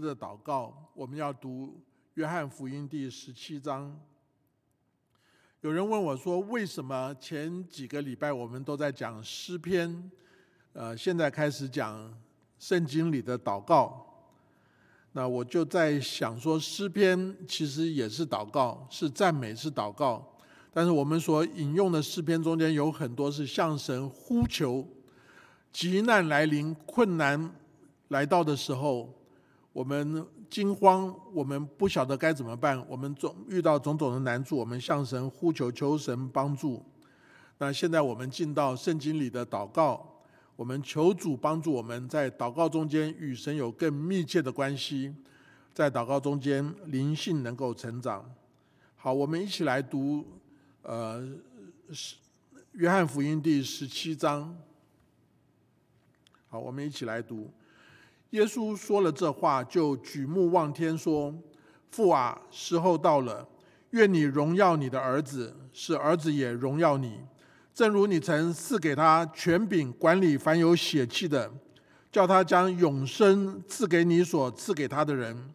的祷告，我们要读约翰福音第十七章。有人问我说：“为什么前几个礼拜我们都在讲诗篇，呃，现在开始讲圣经里的祷告？”那我就在想说，诗篇其实也是祷告，是赞美，是祷告。但是我们所引用的诗篇中间有很多是向神呼求，急难来临、困难来到的时候。我们惊慌，我们不晓得该怎么办。我们总遇到种种的难处，我们向神呼求，求神帮助。那现在我们进到圣经里的祷告，我们求主帮助我们在祷告中间与神有更密切的关系，在祷告中间灵性能够成长。好，我们一起来读，呃，是约翰福音第十七章。好，我们一起来读。耶稣说了这话，就举目望天说：“父啊，时候到了，愿你荣耀你的儿子，使儿子也荣耀你，正如你曾赐给他权柄管理凡有血气的，叫他将永生赐给你所赐给他的人，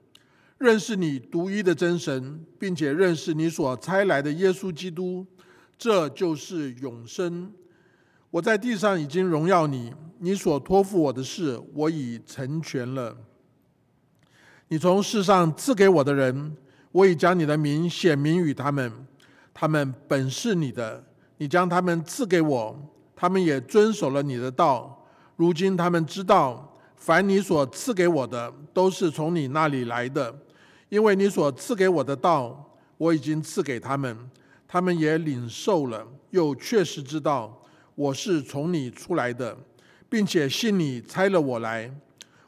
认识你独一的真神，并且认识你所差来的耶稣基督，这就是永生。我在地上已经荣耀你。”你所托付我的事，我已成全了。你从世上赐给我的人，我已将你的名显明与他们。他们本是你的，你将他们赐给我，他们也遵守了你的道。如今他们知道，凡你所赐给我的，都是从你那里来的，因为你所赐给我的道，我已经赐给他们，他们也领受了，又确实知道我是从你出来的。并且信你差了我来，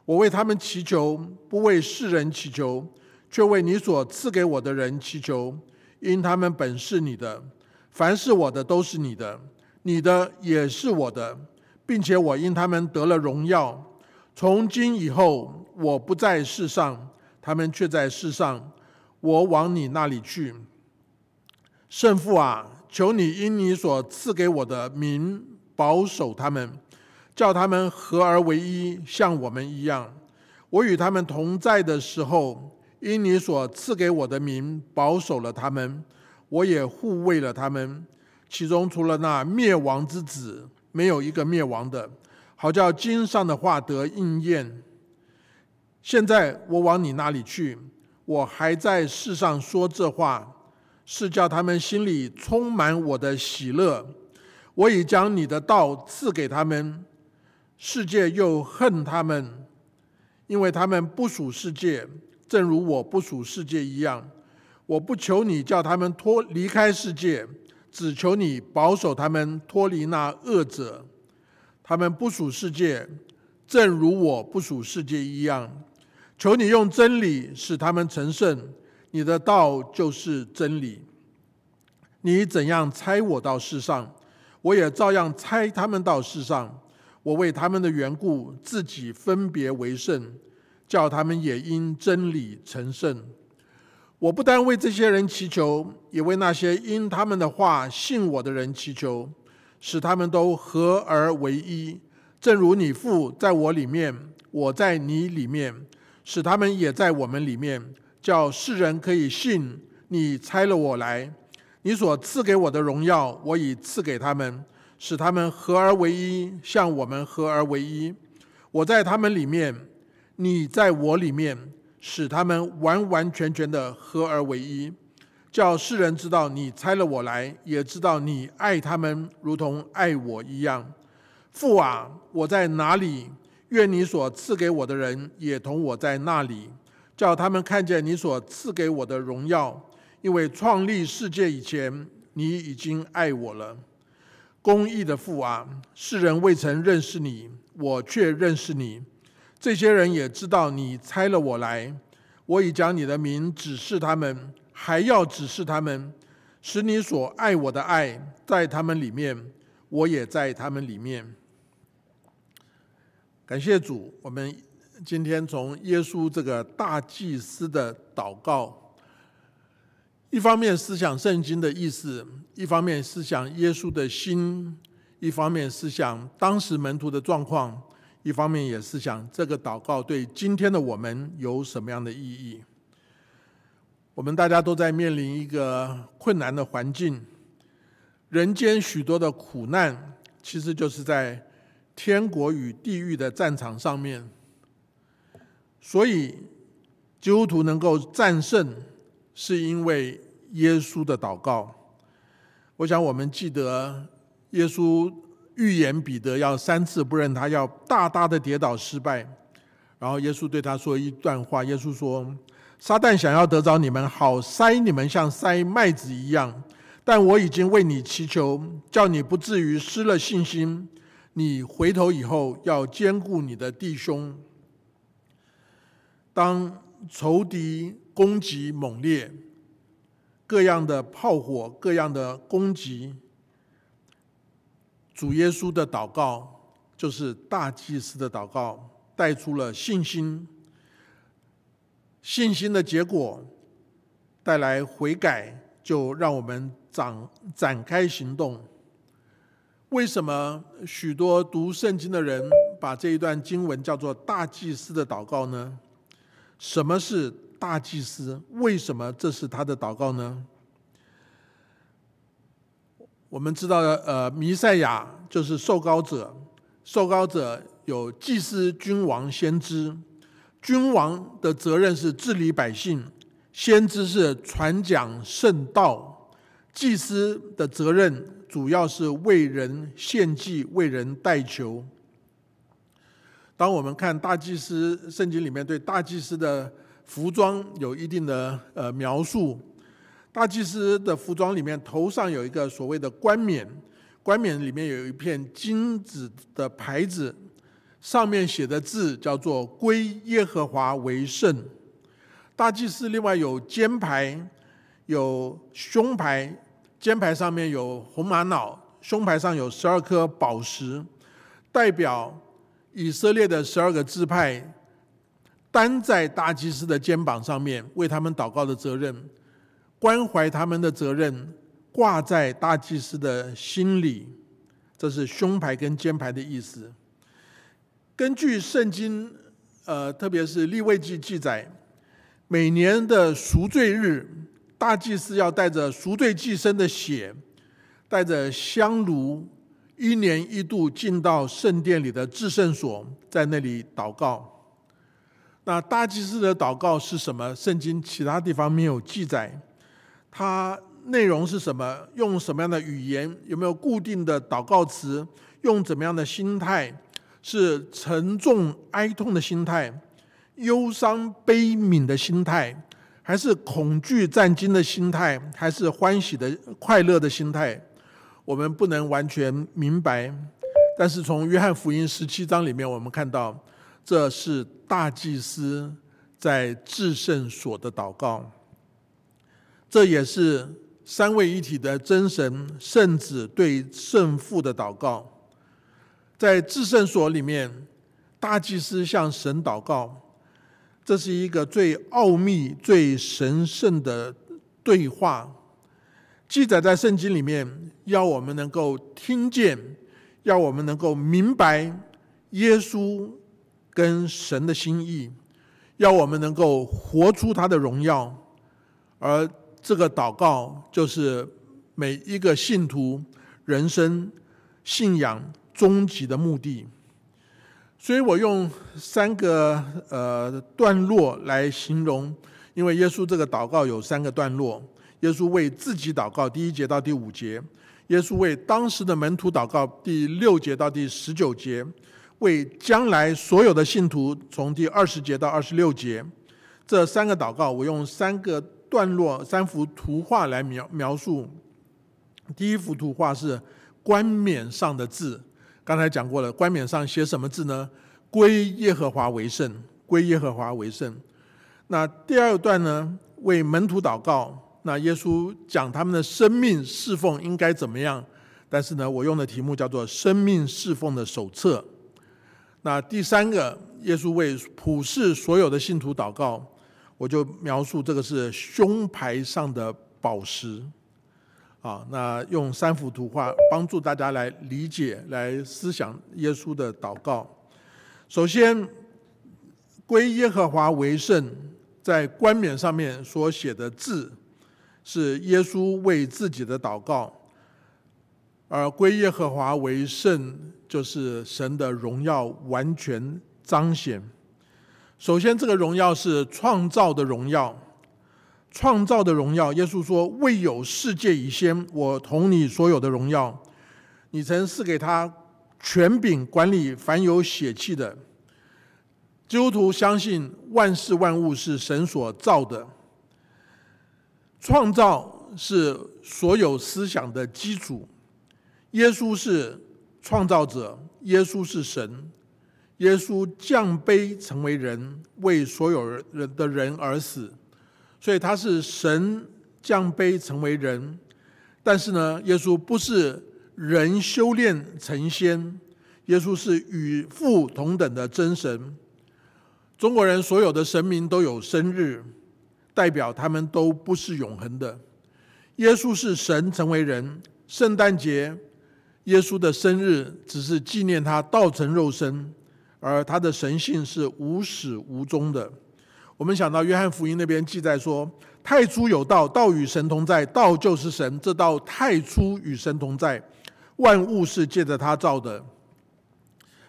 我为他们祈求，不为世人祈求，却为你所赐给我的人祈求，因他们本是你的，凡是我的都是你的，你的也是我的，并且我因他们得了荣耀。从今以后，我不在世上，他们却在世上，我往你那里去。圣父啊，求你因你所赐给我的名保守他们。叫他们合而为一，像我们一样。我与他们同在的时候，因你所赐给我的名，保守了他们，我也护卫了他们。其中除了那灭亡之子，没有一个灭亡的，好叫经上的话得应验。现在我往你那里去，我还在世上说这话，是叫他们心里充满我的喜乐。我已将你的道赐给他们。世界又恨他们，因为他们不属世界，正如我不属世界一样。我不求你叫他们脱离开世界，只求你保守他们脱离那恶者。他们不属世界，正如我不属世界一样。求你用真理使他们成圣，你的道就是真理。你怎样猜我到世上，我也照样猜他们到世上。我为他们的缘故，自己分别为圣，叫他们也因真理成圣。我不单为这些人祈求，也为那些因他们的话信我的人祈求，使他们都合而为一，正如你父在我里面，我在你里面，使他们也在我们里面，叫世人可以信你差了我来。你所赐给我的荣耀，我已赐给他们。使他们合而为一，像我们合而为一。我在他们里面，你在我里面，使他们完完全全的合而为一，叫世人知道你差了我来，也知道你爱他们如同爱我一样。父啊，我在哪里？愿你所赐给我的人也同我在那里，叫他们看见你所赐给我的荣耀。因为创立世界以前，你已经爱我了。公义的父啊，世人未曾认识你，我却认识你。这些人也知道你差了我来。我已将你的名指示他们，还要指示他们，使你所爱我的爱在他们里面，我也在他们里面。感谢主，我们今天从耶稣这个大祭司的祷告。一方面思想圣经的意思，一方面思想耶稣的心，一方面思想当时门徒的状况，一方面也是想这个祷告对今天的我们有什么样的意义。我们大家都在面临一个困难的环境，人间许多的苦难，其实就是在天国与地狱的战场上面。所以，基督徒能够战胜，是因为耶稣的祷告。我想我们记得，耶稣预言彼得要三次不认他，要大大的跌倒失败。然后耶稣对他说一段话，耶稣说。撒旦想要得着你们，好塞你们像塞麦子一样，但我已经为你祈求，叫你不至于失了信心。你回头以后要兼顾你的弟兄。当仇敌攻击猛烈，各样的炮火、各样的攻击，主耶稣的祷告就是大祭司的祷告，带出了信心。信心的结果带来悔改，就让我们展展开行动。为什么许多读圣经的人把这一段经文叫做大祭司的祷告呢？什么是大祭司？为什么这是他的祷告呢？我们知道，呃，弥赛亚就是受膏者，受膏者有祭司、君王、先知。君王的责任是治理百姓，先知是传讲圣道，祭司的责任主要是为人献祭、为人代求。当我们看大祭司圣经里面对大祭司的服装有一定的呃描述，大祭司的服装里面头上有一个所谓的冠冕，冠冕里面有一片金子的牌子。上面写的字叫做“归耶和华为圣”。大祭司另外有肩牌，有胸牌，肩牌上面有红玛瑙，胸牌上有十二颗宝石，代表以色列的十二个支派，担在大祭司的肩膀上面，为他们祷告的责任，关怀他们的责任，挂在大祭司的心里。这是胸牌跟肩牌的意思。根据圣经，呃，特别是立位记记载，每年的赎罪日，大祭司要带着赎罪祭牲的血，带着香炉，一年一度进到圣殿里的至圣所，在那里祷告。那大祭司的祷告是什么？圣经其他地方没有记载。它内容是什么？用什么样的语言？有没有固定的祷告词？用怎么样的心态？是沉重哀痛的心态，忧伤悲悯的心态，还是恐惧战惊的心态，还是欢喜的快乐的心态？我们不能完全明白。但是从约翰福音十七章里面，我们看到这是大祭司在至圣所的祷告，这也是三位一体的真神圣子对圣父的祷告。在至圣所里面，大祭司向神祷告，这是一个最奥秘、最神圣的对话，记载在圣经里面，要我们能够听见，要我们能够明白耶稣跟神的心意，要我们能够活出他的荣耀，而这个祷告就是每一个信徒人生信仰。终极的目的，所以我用三个呃段落来形容，因为耶稣这个祷告有三个段落：耶稣为自己祷告，第一节到第五节；耶稣为当时的门徒祷告，第六节到第十九节；为将来所有的信徒，从第二十节到二十六节。这三个祷告，我用三个段落、三幅图画来描描述。第一幅图画是冠冕上的字。刚才讲过了，冠冕上写什么字呢？归耶和华为圣，归耶和华为圣。那第二段呢？为门徒祷告。那耶稣讲他们的生命侍奉应该怎么样？但是呢，我用的题目叫做《生命侍奉的手册》。那第三个，耶稣为普世所有的信徒祷告，我就描述这个是胸牌上的宝石。啊，那用三幅图画帮助大家来理解、来思想耶稣的祷告。首先，归耶和华为圣，在冠冕上面所写的字，是耶稣为自己的祷告；而归耶和华为圣，就是神的荣耀完全彰显。首先，这个荣耀是创造的荣耀，创造的荣耀。耶稣说：“未有世界以先，我同你所有的荣耀，你曾赐给他。”权柄管理凡有血气的基督徒相信万事万物是神所造的，创造是所有思想的基础。耶稣是创造者，耶稣是神，耶稣降卑成为人，为所有人的人而死，所以他是神降卑成为人。但是呢，耶稣不是。人修炼成仙，耶稣是与父同等的真神。中国人所有的神明都有生日，代表他们都不是永恒的。耶稣是神成为人，圣诞节，耶稣的生日只是纪念他道成肉身，而他的神性是无始无终的。我们想到约翰福音那边记载说：“太初有道，道与神同在，道就是神。这道太初与神同在。”万物是借着他造的，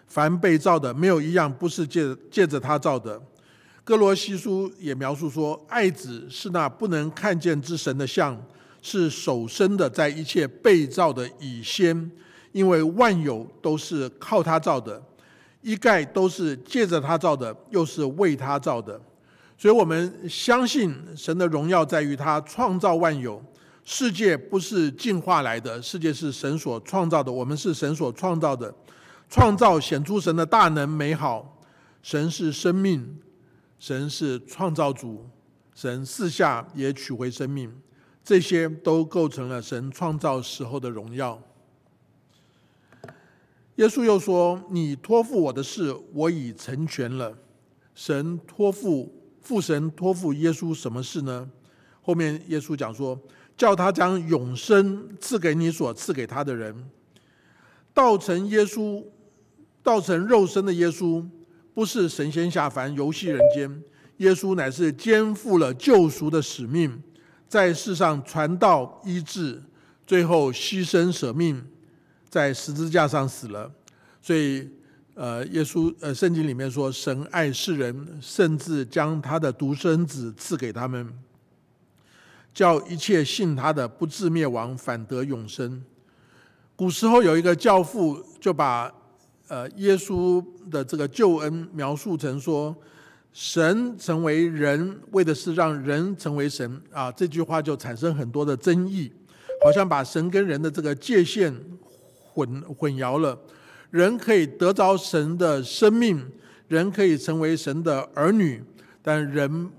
凡被造的，没有一样不是借借着他造的。哥罗西书也描述说，爱子是那不能看见之神的像，是首生的，在一切被造的以先，因为万有都是靠他造的，一概都是借着他造的，又是为他造的。所以我们相信神的荣耀在于他创造万有。世界不是进化来的，世界是神所创造的。我们是神所创造的，创造显出神的大能美好。神是生命，神是创造主，神四下也取回生命，这些都构成了神创造时候的荣耀。耶稣又说：“你托付我的事，我已成全了。”神托付父神托付耶稣什么事呢？后面耶稣讲说。叫他将永生赐给你所赐给他的人，道成耶稣，道成肉身的耶稣，不是神仙下凡游戏人间，耶稣乃是肩负了救赎的使命，在世上传道医治，最后牺牲舍命，在十字架上死了。所以，呃，耶稣，呃，圣经里面说，神爱世人，甚至将他的独生子赐给他们。叫一切信他的不至灭亡，反得永生。古时候有一个教父，就把呃耶稣的这个救恩描述成说，神成为人，为的是让人成为神啊。这句话就产生很多的争议，好像把神跟人的这个界限混混淆了。人可以得着神的生命，人可以成为神的儿女，但人。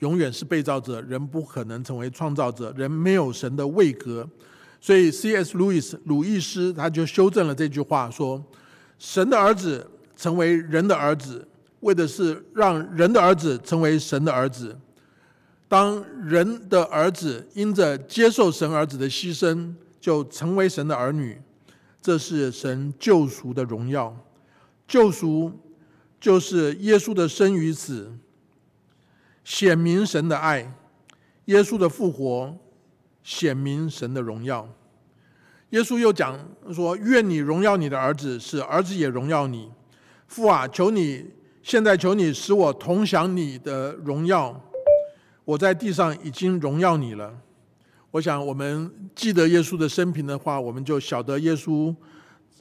永远是被造者，人不可能成为创造者，人没有神的位格，所以 C.S. 路易斯鲁易斯他就修正了这句话，说神的儿子成为人的儿子，为的是让人的儿子成为神的儿子。当人的儿子因着接受神儿子的牺牲，就成为神的儿女，这是神救赎的荣耀。救赎就是耶稣的生与死。显明神的爱，耶稣的复活显明神的荣耀。耶稣又讲说：“愿你荣耀你的儿子，使儿子也荣耀你。父啊，求你现在求你使我同享你的荣耀。我在地上已经荣耀你了。”我想，我们记得耶稣的生平的话，我们就晓得耶稣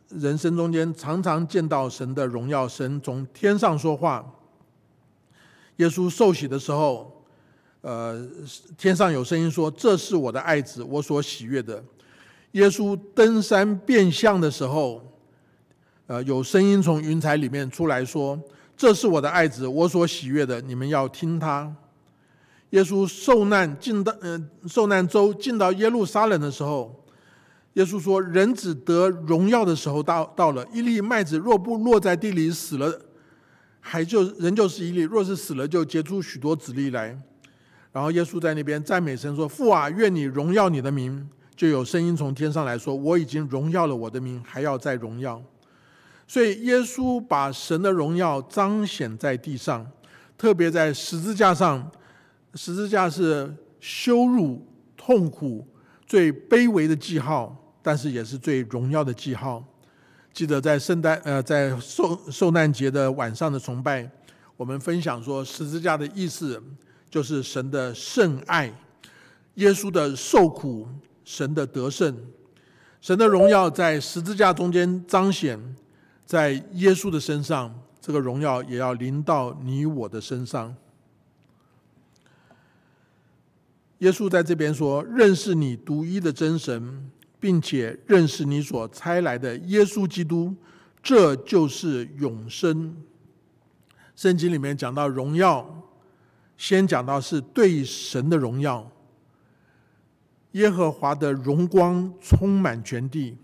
人生中间常常见到神的荣耀，神从天上说话。耶稣受洗的时候，呃，天上有声音说：“这是我的爱子，我所喜悦的。”耶稣登山变相的时候，呃，有声音从云彩里面出来说：“这是我的爱子，我所喜悦的，你们要听他。”耶稣受难进到呃受难周进到耶路撒冷的时候，耶稣说：“人只得荣耀的时候到到了，一粒麦子若不落在地里死了。”还就仍就是一粒，若是死了，就结出许多子粒来。然后耶稣在那边赞美神说：“父啊，愿你荣耀你的名。”就有声音从天上来说：“我已经荣耀了我的名，还要再荣耀。”所以耶稣把神的荣耀彰显在地上，特别在十字架上，十字架是羞辱、痛苦、最卑微的记号，但是也是最荣耀的记号。记得在圣诞呃，在受受难节的晚上的崇拜，我们分享说，十字架的意思就是神的圣爱，耶稣的受苦，神的得胜，神的荣耀在十字架中间彰显。在耶稣的身上，这个荣耀也要临到你我的身上。耶稣在这边说：“认识你独一的真神，并且认识你所差来的耶稣基督，这就是永生。”圣经里面讲到荣耀，先讲到是对神的荣耀，耶和华的荣光充满全地。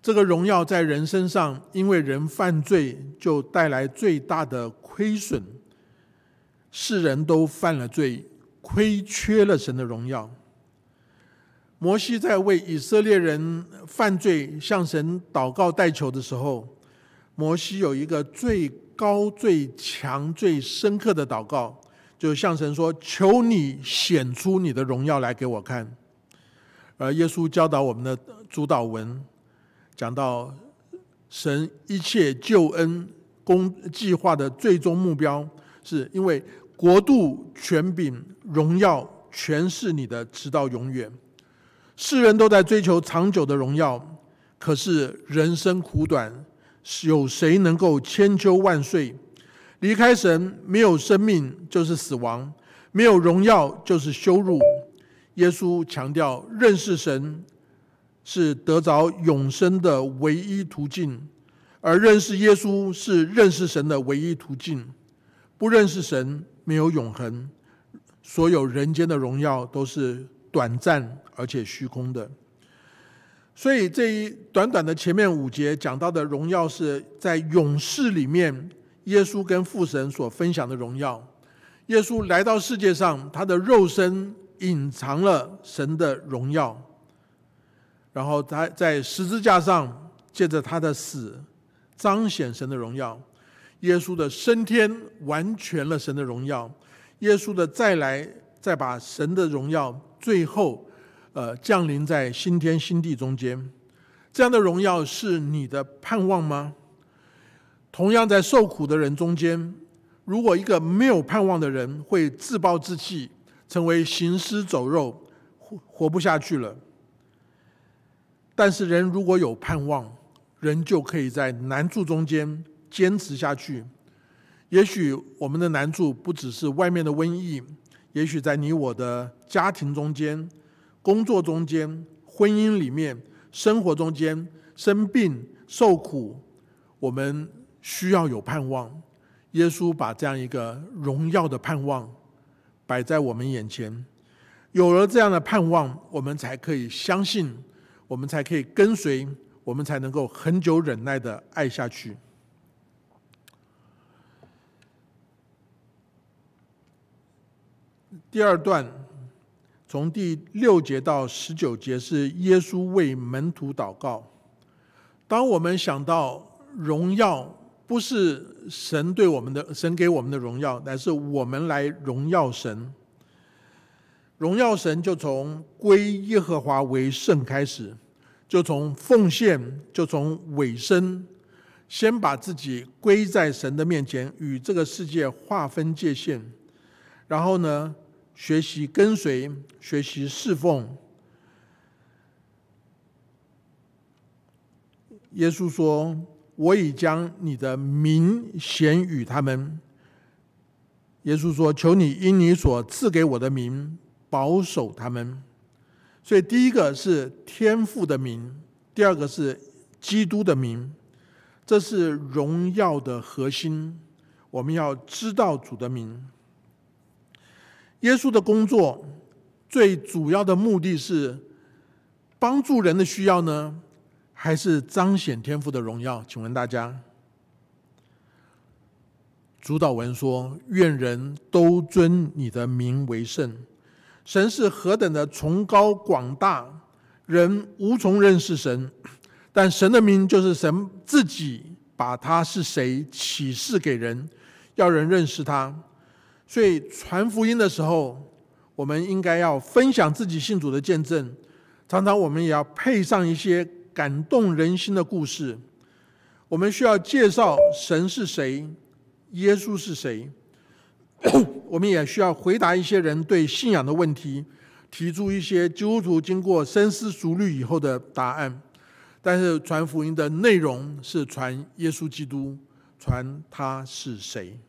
这个荣耀在人身上，因为人犯罪就带来最大的亏损。世人都犯了罪，亏缺了神的荣耀。摩西在为以色列人犯罪向神祷告代求的时候，摩西有一个最高、最强、最深刻的祷告，就向神说：“求你显出你的荣耀来给我看。”而耶稣教导我们的主导文。讲到神一切救恩公计划的最终目标，是因为国度、权柄、荣耀全是你的，直到永远。世人都在追求长久的荣耀，可是人生苦短，有谁能够千秋万岁？离开神，没有生命就是死亡，没有荣耀就是羞辱。耶稣强调认识神。是得着永生的唯一途径，而认识耶稣是认识神的唯一途径。不认识神，没有永恒，所有人间的荣耀都是短暂而且虚空的。所以这一短短的前面五节讲到的荣耀，是在永世里面，耶稣跟父神所分享的荣耀。耶稣来到世界上，他的肉身隐藏了神的荣耀。然后他在十字架上，借着他的死，彰显神的荣耀。耶稣的升天完全了神的荣耀。耶稣的再来，再把神的荣耀最后，呃，降临在新天新地中间。这样的荣耀是你的盼望吗？同样在受苦的人中间，如果一个没有盼望的人会自暴自弃，成为行尸走肉，活活不下去了。但是人如果有盼望，人就可以在难处中间坚持下去。也许我们的难处不只是外面的瘟疫，也许在你我的家庭中间、工作中间、婚姻里面、生活中间生病受苦，我们需要有盼望。耶稣把这样一个荣耀的盼望摆在我们眼前，有了这样的盼望，我们才可以相信。我们才可以跟随，我们才能够很久忍耐的爱下去。第二段从第六节到十九节是耶稣为门徒祷告。当我们想到荣耀不是神对我们的神给我们的荣耀，乃是我们来荣耀神。荣耀神就从归耶和华为圣开始，就从奉献，就从尾声，先把自己归在神的面前，与这个世界划分界限，然后呢，学习跟随，学习侍奉。耶稣说：“我已将你的名显与他们。”耶稣说：“求你因你所赐给我的名。”保守他们，所以第一个是天父的名，第二个是基督的名，这是荣耀的核心。我们要知道主的名。耶稣的工作最主要的目的是帮助人的需要呢，还是彰显天赋的荣耀？请问大家，主导文说：“愿人都尊你的名为圣。”神是何等的崇高广大，人无从认识神，但神的名就是神自己把他是谁启示给人，要人认识他。所以传福音的时候，我们应该要分享自己信主的见证。常常我们也要配上一些感动人心的故事。我们需要介绍神是谁，耶稣是谁。我们也需要回答一些人对信仰的问题，提出一些基督徒经过深思熟虑以后的答案。但是传福音的内容是传耶稣基督，传他是谁。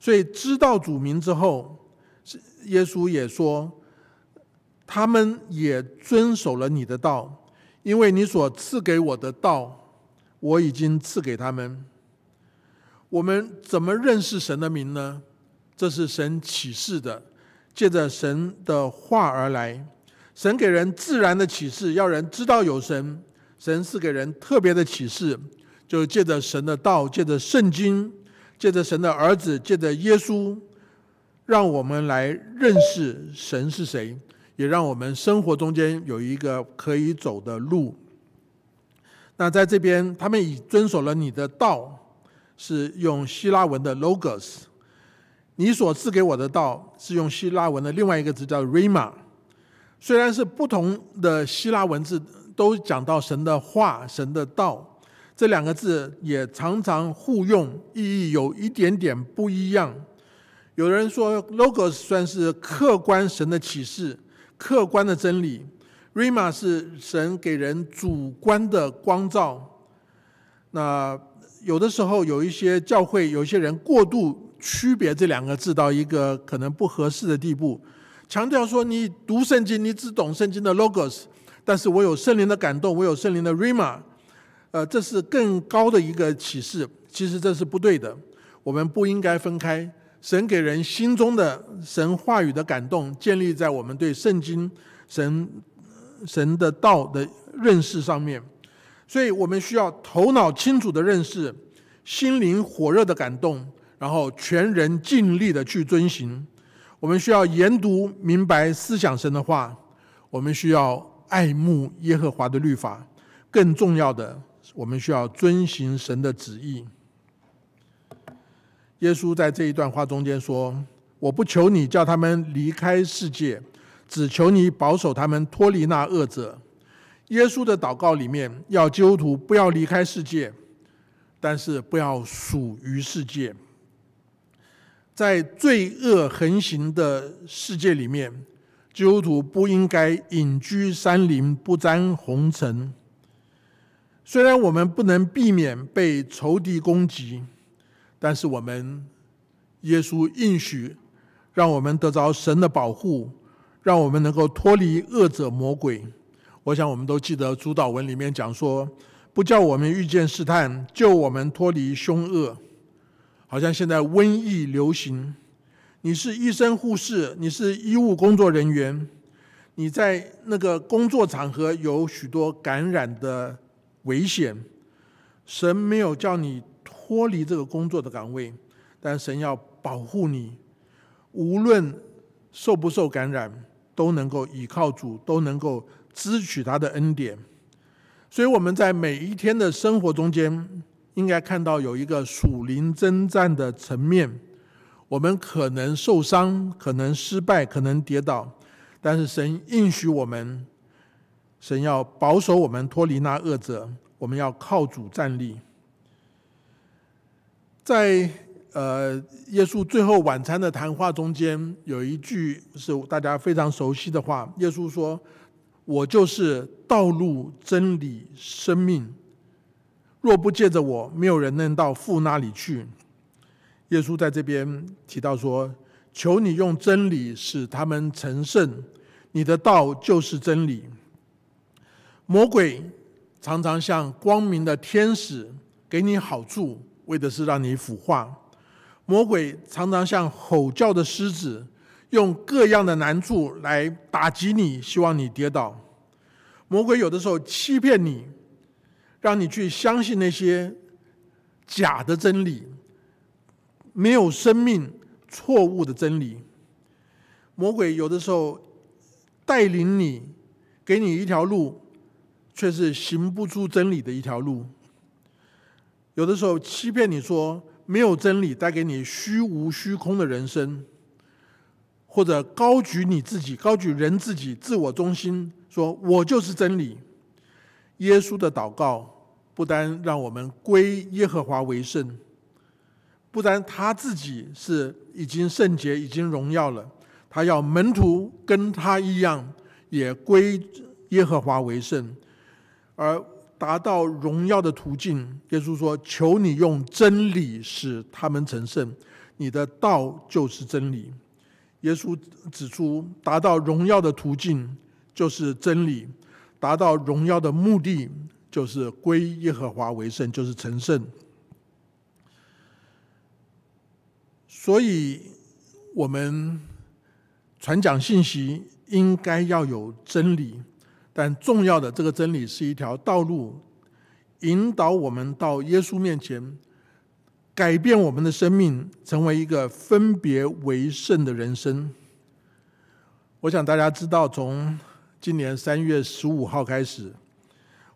所以知道主名之后，耶稣也说，他们也遵守了你的道，因为你所赐给我的道，我已经赐给他们。我们怎么认识神的名呢？这是神启示的，借着神的话而来。神给人自然的启示，要人知道有神。神是给人特别的启示，就借着神的道，借着圣经，借着神的儿子，借着耶稣，让我们来认识神是谁，也让我们生活中间有一个可以走的路。那在这边，他们已遵守了你的道，是用希腊文的 logos。你所赐给我的道，是用希腊文的另外一个字叫 rima。虽然是不同的希腊文字，都讲到神的话、神的道这两个字，也常常互用，意义有一点点不一样。有人说，logos 算是客观神的启示、客观的真理；rima 是神给人主观的光照。那有的时候有一些教会，有一些人过度区别这两个字到一个可能不合适的地步。强调说，你读圣经，你只懂圣经的 logos，但是我有圣灵的感动，我有圣灵的 rima，呃，这是更高的一个启示。其实这是不对的，我们不应该分开。神给人心中的神话语的感动，建立在我们对圣经、神、神的道的认识上面。所以我们需要头脑清楚的认识，心灵火热的感动，然后全人尽力的去遵行。我们需要研读明白思想神的话，我们需要爱慕耶和华的律法，更重要的，我们需要遵行神的旨意。耶稣在这一段话中间说：“我不求你叫他们离开世界，只求你保守他们脱离那恶者。”耶稣的祷告里面要基督徒不要离开世界，但是不要属于世界。在罪恶横行的世界里面，基督徒不应该隐居山林，不沾红尘。虽然我们不能避免被仇敌攻击，但是我们耶稣应许，让我们得着神的保护，让我们能够脱离恶者魔鬼。我想我们都记得主导文里面讲说，不叫我们遇见试探，救我们脱离凶恶。好像现在瘟疫流行，你是医生护士，你是医务工作人员，你在那个工作场合有许多感染的危险。神没有叫你脱离这个工作的岗位，但神要保护你，无论受不受感染，都能够倚靠主，都能够支取他的恩典。所以我们在每一天的生活中间。应该看到有一个属灵征战的层面，我们可能受伤，可能失败，可能跌倒，但是神应许我们，神要保守我们脱离那恶者，我们要靠主站立。在呃耶稣最后晚餐的谈话中间，有一句是大家非常熟悉的话，耶稣说：“我就是道路、真理、生命。”若不借着我，没有人能到父那里去。耶稣在这边提到说：“求你用真理使他们成圣，你的道就是真理。”魔鬼常常像光明的天使给你好处，为的是让你腐化；魔鬼常常像吼叫的狮子，用各样的难处来打击你，希望你跌倒。魔鬼有的时候欺骗你。让你去相信那些假的真理，没有生命、错误的真理。魔鬼有的时候带领你，给你一条路，却是行不出真理的一条路。有的时候欺骗你说没有真理，带给你虚无虚空的人生，或者高举你自己，高举人自己，自我中心，说我就是真理。耶稣的祷告不单让我们归耶和华为圣，不单他自己是已经圣洁、已经荣耀了，他要门徒跟他一样，也归耶和华为圣，而达到荣耀的途径。耶稣说：“求你用真理使他们成圣，你的道就是真理。”耶稣指出，达到荣耀的途径就是真理。达到荣耀的目的，就是归耶和华为圣，就是成圣。所以，我们传讲信息应该要有真理，但重要的这个真理是一条道路，引导我们到耶稣面前，改变我们的生命，成为一个分别为圣的人生。我想大家知道，从今年三月十五号开始，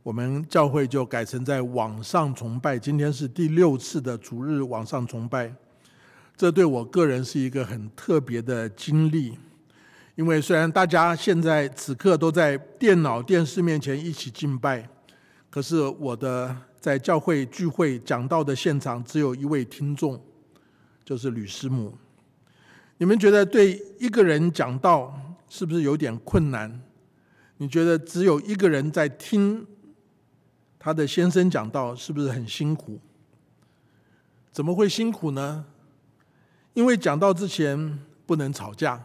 我们教会就改成在网上崇拜。今天是第六次的主日网上崇拜，这对我个人是一个很特别的经历。因为虽然大家现在此刻都在电脑、电视面前一起敬拜，可是我的在教会聚会讲道的现场只有一位听众，就是吕师母。你们觉得对一个人讲道是不是有点困难？你觉得只有一个人在听他的先生讲道，是不是很辛苦？怎么会辛苦呢？因为讲道之前不能吵架，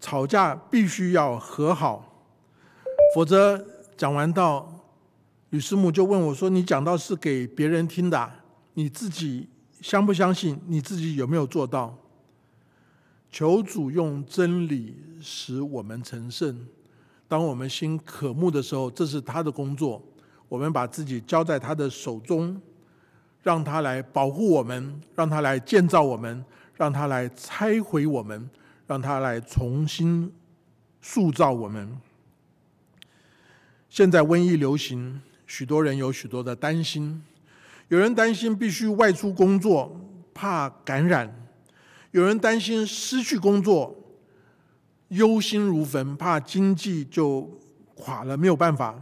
吵架必须要和好，否则讲完道，吕师母就问我说：“你讲道是给别人听的，你自己相不相信？你自己有没有做到？”求主用真理使我们成圣。当我们心渴慕的时候，这是他的工作。我们把自己交在他的手中，让他来保护我们，让他来建造我们，让他来拆毁我们，让他来重新塑造我们。现在瘟疫流行，许多人有许多的担心。有人担心必须外出工作，怕感染；有人担心失去工作。忧心如焚，怕经济就垮了，没有办法。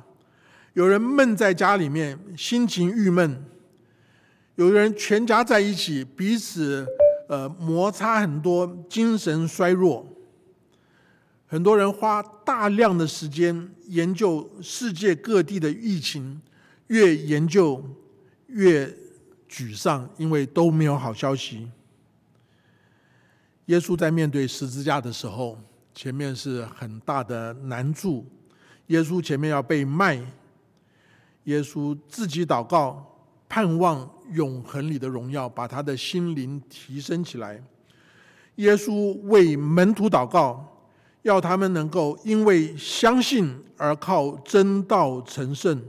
有人闷在家里面，心情郁闷；有人全家在一起，彼此呃摩擦很多，精神衰弱。很多人花大量的时间研究世界各地的疫情，越研究越沮丧，因为都没有好消息。耶稣在面对十字架的时候。前面是很大的难处，耶稣前面要被卖，耶稣自己祷告，盼望永恒里的荣耀，把他的心灵提升起来。耶稣为门徒祷告，要他们能够因为相信而靠真道成圣。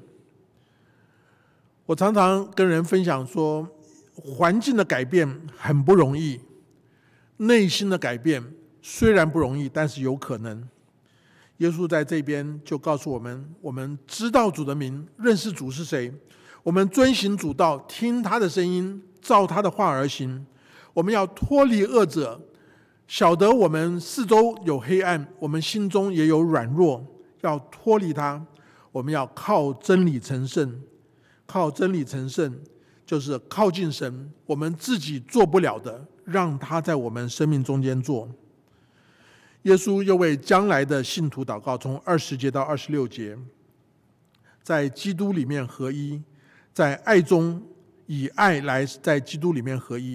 我常常跟人分享说，环境的改变很不容易，内心的改变。虽然不容易，但是有可能。耶稣在这边就告诉我们：我们知道主的名，认识主是谁；我们遵行主道，听他的声音，照他的话而行。我们要脱离恶者，晓得我们四周有黑暗，我们心中也有软弱，要脱离他。我们要靠真理成圣，靠真理成圣，就是靠近神。我们自己做不了的，让他在我们生命中间做。耶稣又为将来的信徒祷告，从二十节到二十六节，在基督里面合一，在爱中以爱来在基督里面合一。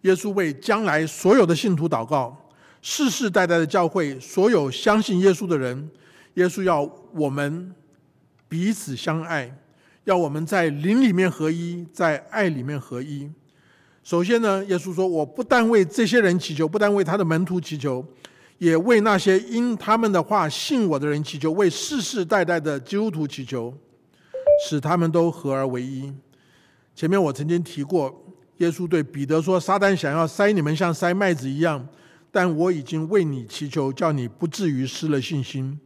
耶稣为将来所有的信徒祷告，世世代代的教会，所有相信耶稣的人，耶稣要我们彼此相爱，要我们在灵里面合一，在爱里面合一。首先呢，耶稣说：“我不但为这些人祈求，不但为他的门徒祈求。”也为那些因他们的话信我的人祈求，为世世代代的基督徒祈求，使他们都合而为一。前面我曾经提过，耶稣对彼得说：“撒旦想要塞你们像塞麦子一样，但我已经为你祈求，叫你不至于失了信心。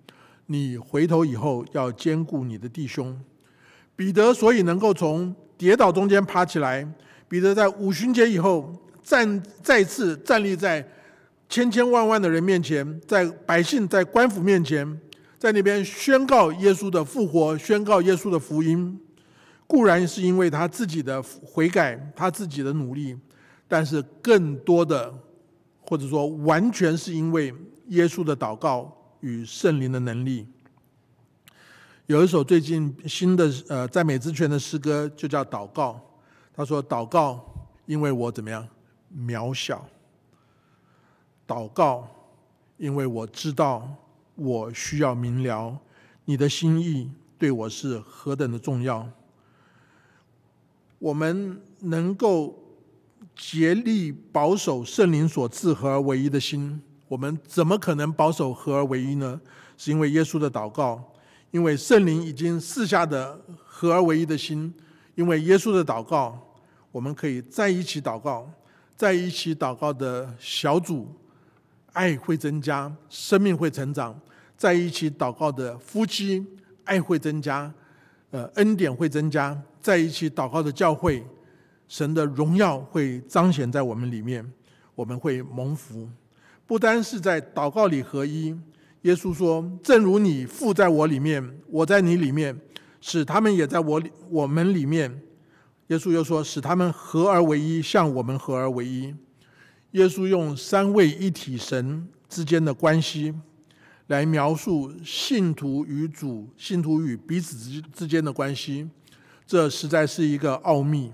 你回头以后要兼顾你的弟兄。”彼得所以能够从跌倒中间爬起来。彼得在五旬节以后站再次站立在千千万万的人面前，在百姓在官府面前，在那边宣告耶稣的复活，宣告耶稣的福音。固然是因为他自己的悔改，他自己的努力，但是更多的，或者说完全是因为耶稣的祷告与圣灵的能力。有一首最近新的呃赞美之泉的诗歌，就叫《祷告》。他说：“祷告，因为我怎么样渺小；祷告，因为我知道我需要明了你的心意对我是何等的重要。”我们能够竭力保守圣灵所赐合而为一的心，我们怎么可能保守合而为一呢？是因为耶稣的祷告，因为圣灵已经赐下的合而为一的心，因为耶稣的祷告，我们可以在一起祷告，在一起祷告的小组，爱会增加，生命会成长；在一起祷告的夫妻，爱会增加，呃，恩典会增加。在一起祷告的教会，神的荣耀会彰显在我们里面，我们会蒙福。不单是在祷告里合一，耶稣说：“正如你父在我里面，我在你里面，使他们也在我里我们里面。”耶稣又说：“使他们合而为一，像我们合而为一。”耶稣用三位一体神之间的关系，来描述信徒与主、信徒与彼此之之间的关系。这实在是一个奥秘。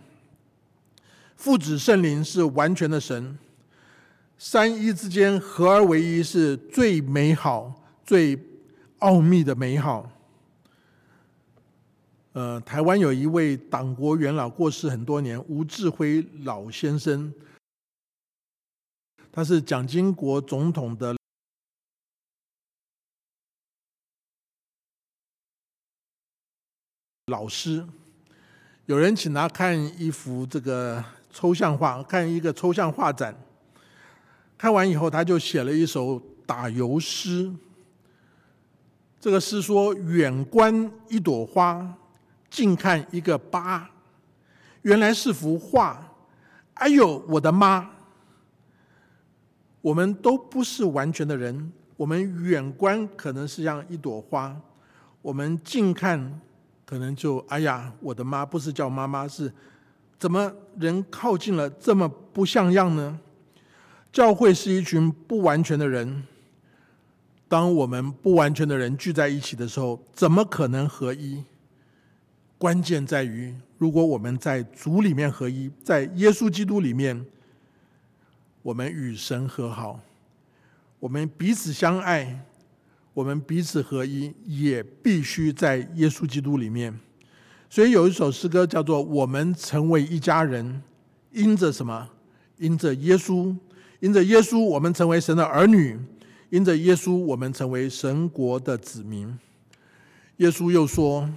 父子圣灵是完全的神，三一之间合而为一，是最美好、最奥秘的美好。呃，台湾有一位党国元老过世很多年，吴志辉老先生，他是蒋经国总统的老师。有人请他看一幅这个抽象画，看一个抽象画展。看完以后，他就写了一首打油诗。这个诗说：“远观一朵花，近看一个疤，原来是幅画。哎呦，我的妈！我们都不是完全的人，我们远观可能是像一朵花，我们近看。”可能就哎呀，我的妈不是叫妈妈，是怎么人靠近了这么不像样呢？教会是一群不完全的人，当我们不完全的人聚在一起的时候，怎么可能合一？关键在于，如果我们在主里面合一，在耶稣基督里面，我们与神和好，我们彼此相爱。我们彼此合一，也必须在耶稣基督里面。所以有一首诗歌叫做《我们成为一家人》，因着什么？因着耶稣，因着耶稣，我们成为神的儿女；因着耶稣，我们成为神国的子民。耶稣又说：“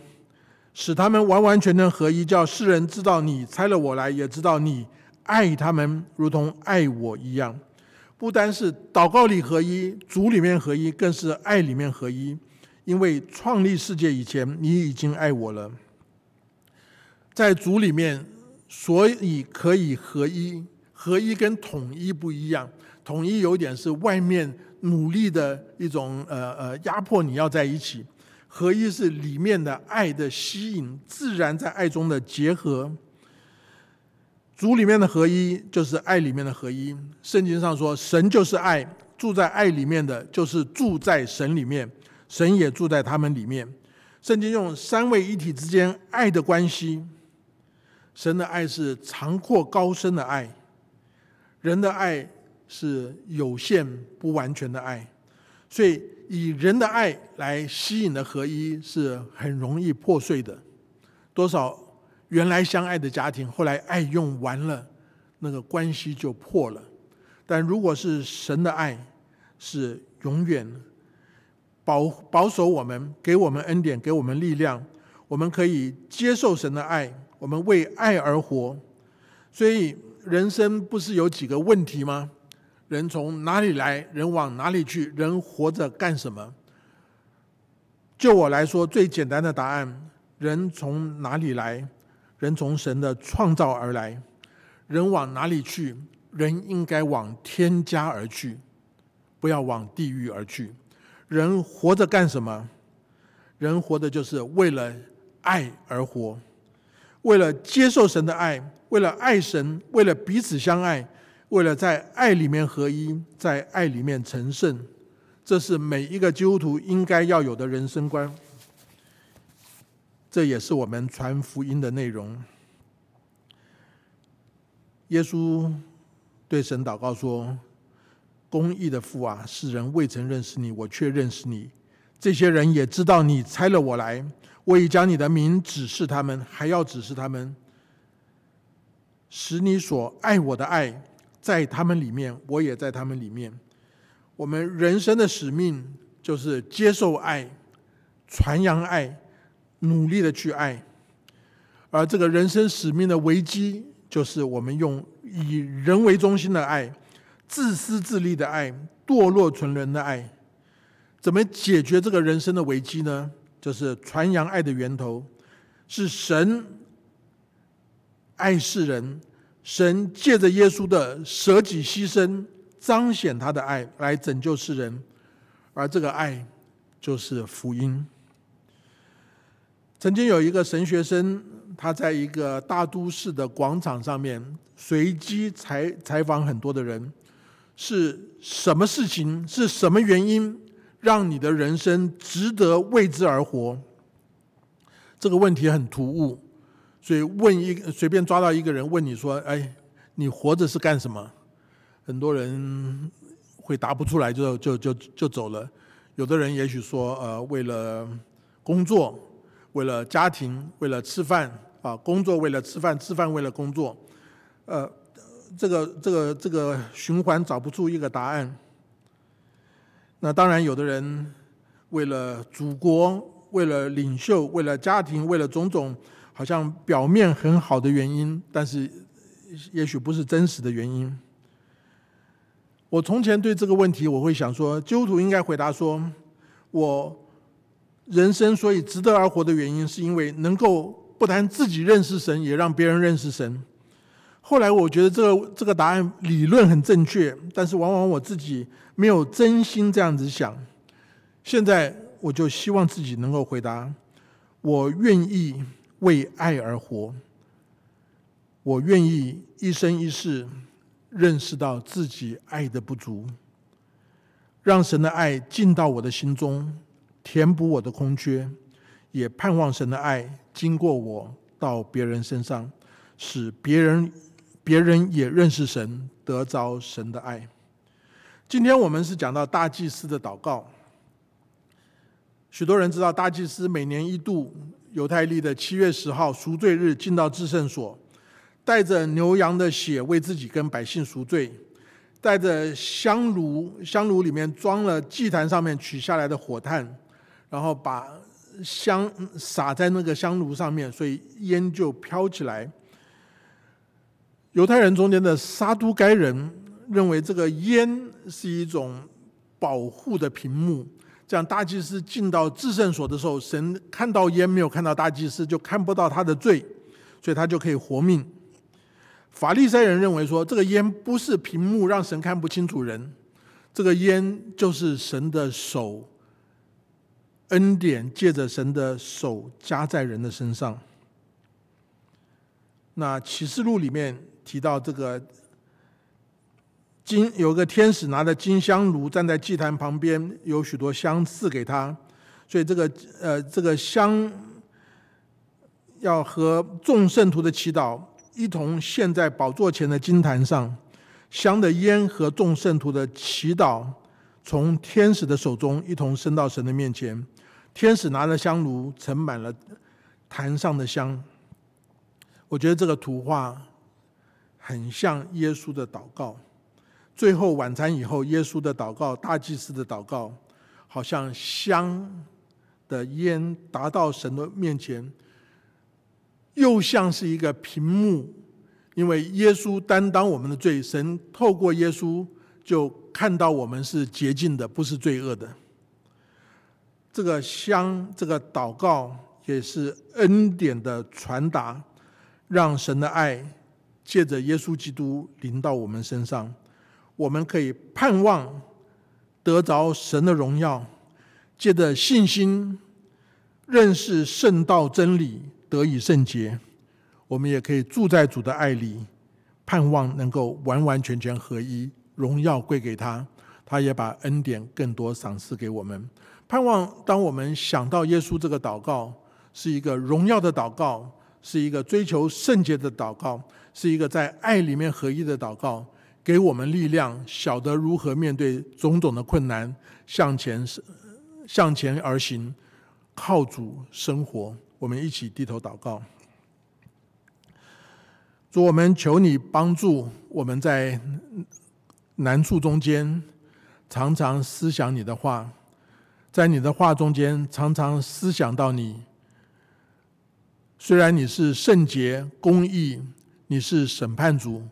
使他们完完全全合一，叫世人知道你差了我来，也知道你爱他们，如同爱我一样。”不单是祷告里合一，主里面合一，更是爱里面合一。因为创立世界以前，你已经爱我了。在主里面，所以可以合一。合一跟统一不一样，统一有点是外面努力的一种呃呃压迫你要在一起，合一是里面的爱的吸引，自然在爱中的结合。主里面的合一就是爱里面的合一。圣经上说，神就是爱，住在爱里面的就是住在神里面，神也住在他们里面。圣经用三位一体之间爱的关系，神的爱是长阔高深的爱，人的爱是有限不完全的爱，所以以人的爱来吸引的合一是很容易破碎的。多少？原来相爱的家庭，后来爱用完了，那个关系就破了。但如果是神的爱，是永远保保守我们，给我们恩典，给我们力量，我们可以接受神的爱，我们为爱而活。所以人生不是有几个问题吗？人从哪里来，人往哪里去？人活着干什么？就我来说，最简单的答案：人从哪里来？人从神的创造而来，人往哪里去？人应该往天家而去，不要往地狱而去。人活着干什么？人活的就是为了爱而活，为了接受神的爱，为了爱神，为了彼此相爱，为了在爱里面合一，在爱里面成圣。这是每一个基督徒应该要有的人生观。这也是我们传福音的内容。耶稣对神祷告说：“公义的父啊，世人未曾认识你，我却认识你。这些人也知道你差了我来，我已将你的名指示他们，还要指示他们，使你所爱我的爱在他们里面，我也在他们里面。我们人生的使命就是接受爱，传扬爱。”努力的去爱，而这个人生使命的危机，就是我们用以人为中心的爱、自私自利的爱、堕落纯人的爱，怎么解决这个人生的危机呢？就是传扬爱的源头，是神爱世人，神借着耶稣的舍己牺牲，彰显他的爱来拯救世人，而这个爱就是福音。曾经有一个神学生，他在一个大都市的广场上面随机采采访很多的人，是什么事情？是什么原因让你的人生值得为之而活？这个问题很突兀，所以问一随便抓到一个人问你说：“哎，你活着是干什么？”很多人会答不出来，就就就就走了。有的人也许说：“呃，为了工作。”为了家庭，为了吃饭啊，工作为了吃饭，吃饭为了工作，呃，这个这个这个循环找不出一个答案。那当然，有的人为了祖国，为了领袖，为了家庭，为了种种好像表面很好的原因，但是也许不是真实的原因。我从前对这个问题，我会想说，基督徒应该回答说，我。人生所以值得而活的原因，是因为能够不但自己认识神，也让别人认识神。后来我觉得这个这个答案理论很正确，但是往往我自己没有真心这样子想。现在我就希望自己能够回答：我愿意为爱而活，我愿意一生一世认识到自己爱的不足，让神的爱进到我的心中。填补我的空缺，也盼望神的爱经过我到别人身上，使别人别人也认识神，得着神的爱。今天我们是讲到大祭司的祷告。许多人知道大祭司每年一度犹太历的七月十号赎罪日进到至圣所，带着牛羊的血为自己跟百姓赎罪，带着香炉，香炉里面装了祭坛上面取下来的火炭。然后把香撒在那个香炉上面，所以烟就飘起来。犹太人中间的撒都该人认为这个烟是一种保护的屏幕，这样大祭司进到至圣所的时候，神看到烟没有看到大祭司，就看不到他的罪，所以他就可以活命。法利赛人认为说，这个烟不是屏幕，让神看不清楚人，这个烟就是神的手。恩典借着神的手加在人的身上。那启示录里面提到这个金有个天使拿着金香炉站在祭坛旁边，有许多香赐给他，所以这个呃这个香要和众圣徒的祈祷一同献在宝座前的金坛上，香的烟和众圣徒的祈祷从天使的手中一同升到神的面前。天使拿着香炉盛满了坛上的香，我觉得这个图画很像耶稣的祷告。最后晚餐以后，耶稣的祷告，大祭司的祷告，好像香的烟达到神的面前，又像是一个屏幕，因为耶稣担当我们的罪，神透过耶稣就看到我们是洁净的，不是罪恶的。这个香，这个祷告也是恩典的传达，让神的爱借着耶稣基督临到我们身上，我们可以盼望得着神的荣耀，借着信心认识圣道真理，得以圣洁。我们也可以住在主的爱里，盼望能够完完全全合一，荣耀归给他。他也把恩典更多赏赐给我们。盼望当我们想到耶稣这个祷告，是一个荣耀的祷告，是一个追求圣洁的祷告，是一个在爱里面合一的祷告，给我们力量，晓得如何面对种种的困难，向前向前而行，靠主生活。我们一起低头祷告。主，我们求你帮助我们在难处中间，常常思想你的话，在你的话中间，常常思想到你。虽然你是圣洁、公义，你是审判主，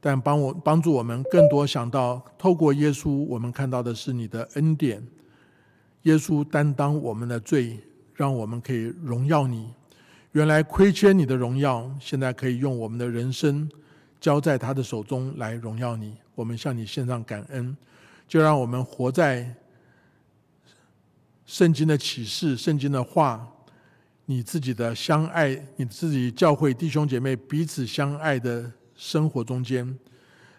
但帮我帮助我们更多想到，透过耶稣，我们看到的是你的恩典。耶稣担当我们的罪，让我们可以荣耀你。原来亏欠你的荣耀，现在可以用我们的人生交在他的手中来荣耀你。我们向你献上感恩，就让我们活在圣经的启示、圣经的话、你自己的相爱、你自己教会弟兄姐妹彼此相爱的生活中间。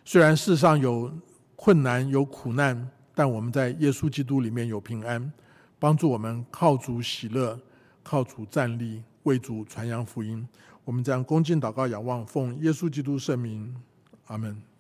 虽然世上有困难、有苦难，但我们在耶稣基督里面有平安，帮助我们靠主喜乐，靠主站立。为主传扬福音，我们将恭敬祷告、仰望，奉耶稣基督圣名，阿门。